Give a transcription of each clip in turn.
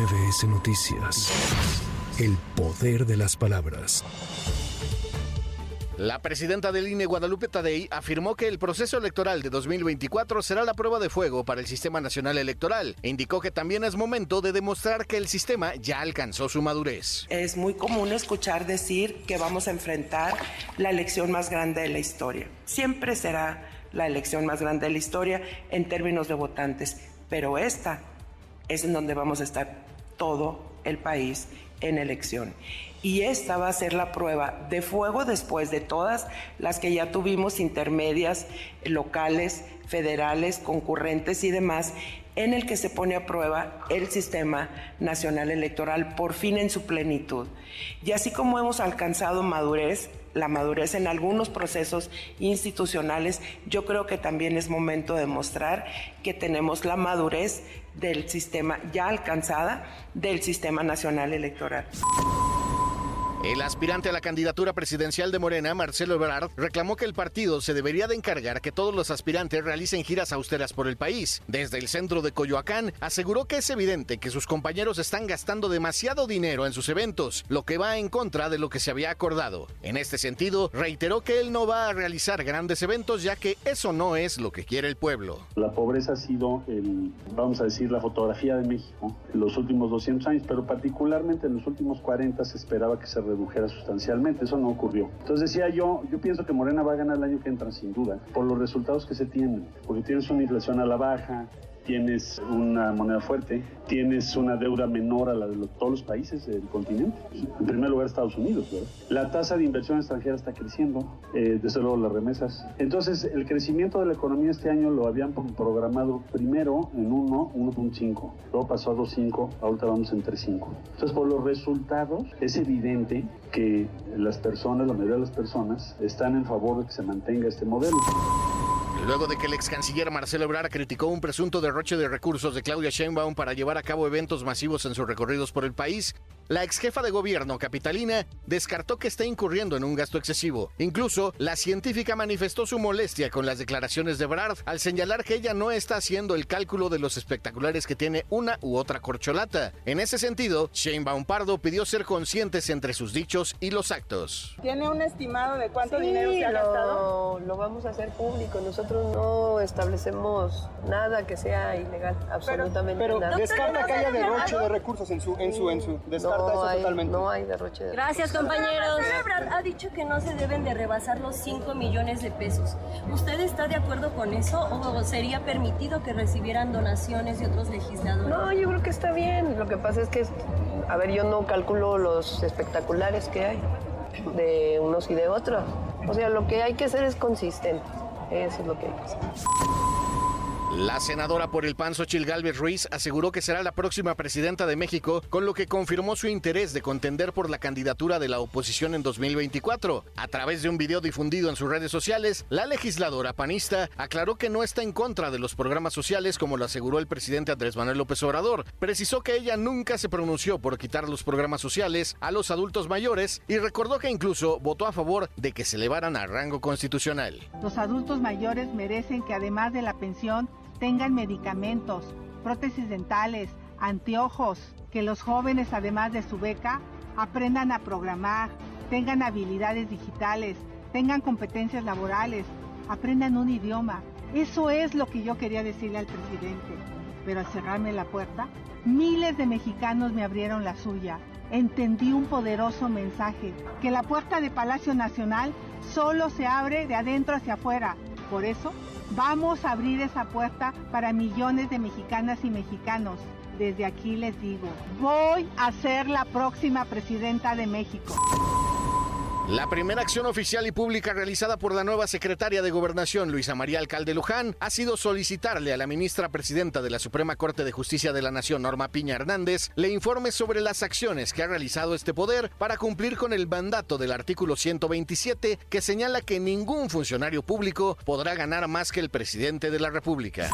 MBS Noticias. El poder de las palabras. La presidenta del INE, Guadalupe Tadei, afirmó que el proceso electoral de 2024 será la prueba de fuego para el Sistema Nacional Electoral e indicó que también es momento de demostrar que el sistema ya alcanzó su madurez. Es muy común escuchar decir que vamos a enfrentar la elección más grande de la historia. Siempre será la elección más grande de la historia en términos de votantes, pero esta es en donde vamos a estar todo el país en elección. Y esta va a ser la prueba de fuego después de todas las que ya tuvimos intermedias, locales, federales, concurrentes y demás, en el que se pone a prueba el sistema nacional electoral por fin en su plenitud. Y así como hemos alcanzado madurez, la madurez en algunos procesos institucionales, yo creo que también es momento de mostrar que tenemos la madurez del sistema ya alcanzada del sistema nacional electoral. El aspirante a la candidatura presidencial de Morena, Marcelo Ebrard, reclamó que el partido se debería de encargar que todos los aspirantes realicen giras austeras por el país. Desde el centro de Coyoacán, aseguró que es evidente que sus compañeros están gastando demasiado dinero en sus eventos, lo que va en contra de lo que se había acordado. En este sentido, reiteró que él no va a realizar grandes eventos ya que eso no es lo que quiere el pueblo. La pobreza ha sido, el, vamos a decir, la fotografía de México en los últimos 200 años, pero particularmente en los últimos 40 se esperaba que se redujera sustancialmente. Eso no ocurrió. Entonces decía yo, yo pienso que Morena va a ganar el año que entra sin duda, por los resultados que se tienen, porque tienes una inflación a la baja, tienes una moneda fuerte, tienes una deuda menor a la de todos los países del continente. En primer lugar, Estados Unidos. La tasa de inversión extranjera está creciendo, eh, desde luego las remesas. Entonces, el crecimiento de la economía este año lo habían programado primero en 1, 1.5, luego pasó a 2.5, ahorita vamos en 3.5. Entonces, por los resultados, es evidente que las personas, la mayoría de las personas, están en favor de que se mantenga este modelo. Luego de que el ex canciller Marcelo Ebrard criticó un presunto derroche de recursos de Claudia Sheinbaum para llevar a cabo eventos masivos en sus recorridos por el país, la ex jefa de gobierno capitalina descartó que está incurriendo en un gasto excesivo. Incluso, la científica manifestó su molestia con las declaraciones de Ebrard al señalar que ella no está haciendo el cálculo de los espectaculares que tiene una u otra corcholata. En ese sentido, Sheinbaum Pardo pidió ser conscientes entre sus dichos y los actos. ¿Tiene un estimado de cuánto dinero se ha gastado? Lo vamos a hacer público. Nosotros no establecemos nada que sea ilegal, absolutamente pero, nada. descarta que haya derroche de recursos en su, en su, en su descarta no eso hay, totalmente. No hay derroche de Gracias, compañeros. Ha dicho que no se deben de rebasar los 5 millones de pesos. ¿Usted está de acuerdo con eso o sería permitido que recibieran donaciones de otros legisladores? No, yo creo que está bien. Lo que pasa es que, a ver, yo no calculo los espectaculares que hay de unos y de otros. O sea, lo que hay que hacer es consistente. Eso es lo que hay que hacer. La senadora por el PAN, Xochil Gálvez Ruiz, aseguró que será la próxima presidenta de México, con lo que confirmó su interés de contender por la candidatura de la oposición en 2024. A través de un video difundido en sus redes sociales, la legisladora panista aclaró que no está en contra de los programas sociales, como lo aseguró el presidente Andrés Manuel López Obrador. Precisó que ella nunca se pronunció por quitar los programas sociales a los adultos mayores y recordó que incluso votó a favor de que se elevaran a rango constitucional. Los adultos mayores merecen que además de la pensión tengan medicamentos, prótesis dentales, anteojos, que los jóvenes además de su beca aprendan a programar, tengan habilidades digitales, tengan competencias laborales, aprendan un idioma. Eso es lo que yo quería decirle al presidente. Pero al cerrarme la puerta, miles de mexicanos me abrieron la suya. Entendí un poderoso mensaje, que la puerta de Palacio Nacional solo se abre de adentro hacia afuera. Por eso Vamos a abrir esa puerta para millones de mexicanas y mexicanos. Desde aquí les digo, voy a ser la próxima presidenta de México. La primera acción oficial y pública realizada por la nueva secretaria de Gobernación, Luisa María Alcalde Luján, ha sido solicitarle a la ministra presidenta de la Suprema Corte de Justicia de la Nación, Norma Piña Hernández, le informe sobre las acciones que ha realizado este poder para cumplir con el mandato del artículo 127 que señala que ningún funcionario público podrá ganar más que el presidente de la República.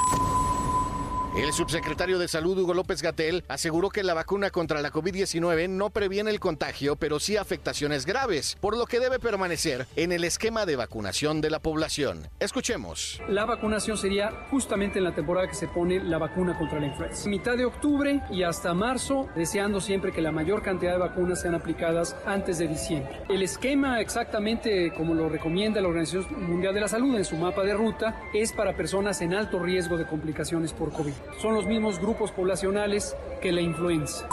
El subsecretario de Salud, Hugo López Gatel, aseguró que la vacuna contra la COVID-19 no previene el contagio, pero sí afectaciones graves, por lo que debe permanecer en el esquema de vacunación de la población. Escuchemos. La vacunación sería justamente en la temporada que se pone la vacuna contra la influenza. Mitad de octubre y hasta marzo, deseando siempre que la mayor cantidad de vacunas sean aplicadas antes de diciembre. El esquema exactamente como lo recomienda la Organización Mundial de la Salud en su mapa de ruta es para personas en alto riesgo de complicaciones por COVID son los mismos grupos poblacionales que la influenza.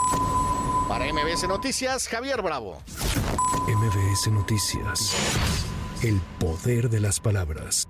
Para MBS Noticias, Javier Bravo. MBS Noticias. El poder de las palabras.